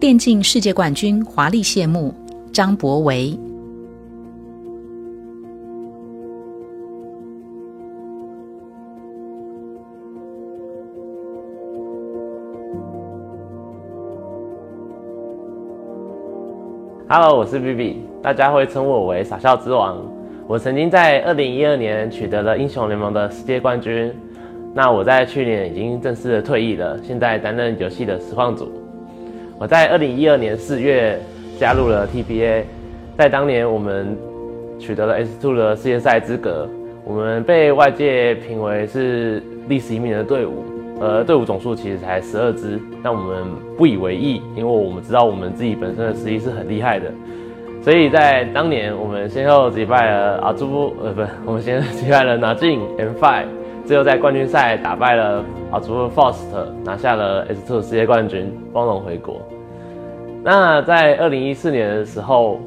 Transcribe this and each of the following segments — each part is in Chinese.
电竞世界冠军华丽谢幕，张博维。Hello，我是 B B，大家会称我为傻笑之王。我曾经在二零一二年取得了英雄联盟的世界冠军。那我在去年已经正式的退役了，现在担任游戏的实况组。我在二零一二年四月加入了 T B A，在当年我们取得了 S Two 的世界赛资格，我们被外界评为是历史一名的队伍。呃，队伍总数其实才十二支，但我们不以为意，因为我们知道我们自己本身的实力是很厉害的，所以在当年我们先后击败了阿朱，呃，不，我们先击败了拿进 M Five，最后在冠军赛打败了阿朱 Faust，拿下了 S Two 世界冠军，光荣回国。那在二零一四年的时候，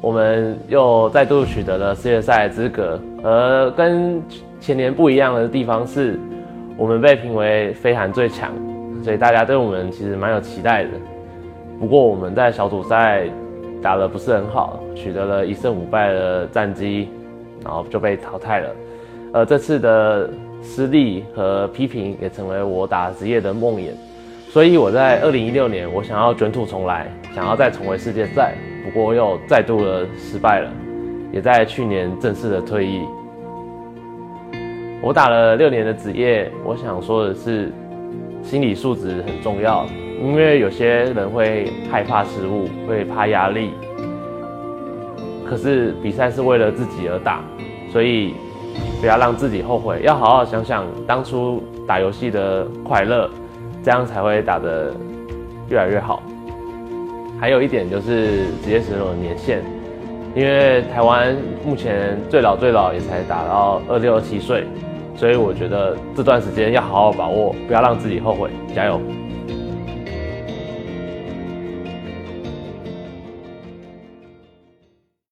我们又再度取得了世界赛资格，而跟前年不一样的地方是。我们被评为非韩最强，所以大家对我们其实蛮有期待的。不过我们在小组赛打得不是很好，取得了一胜五败的战绩，然后就被淘汰了。而这次的失利和批评也成为我打职业的梦魇。所以我在二零一六年，我想要卷土重来，想要再重回世界赛，不过又再度的失败了，也在去年正式的退役。我打了六年的职业，我想说的是，心理素质很重要。因为有些人会害怕失误，会怕压力。可是比赛是为了自己而打，所以不要让自己后悔，要好好想想当初打游戏的快乐，这样才会打得越来越好。还有一点就是职业选手的年限，因为台湾目前最老最老也才打到二六二七岁。所以我觉得这段时间要好好把握，不要让自己后悔，加油！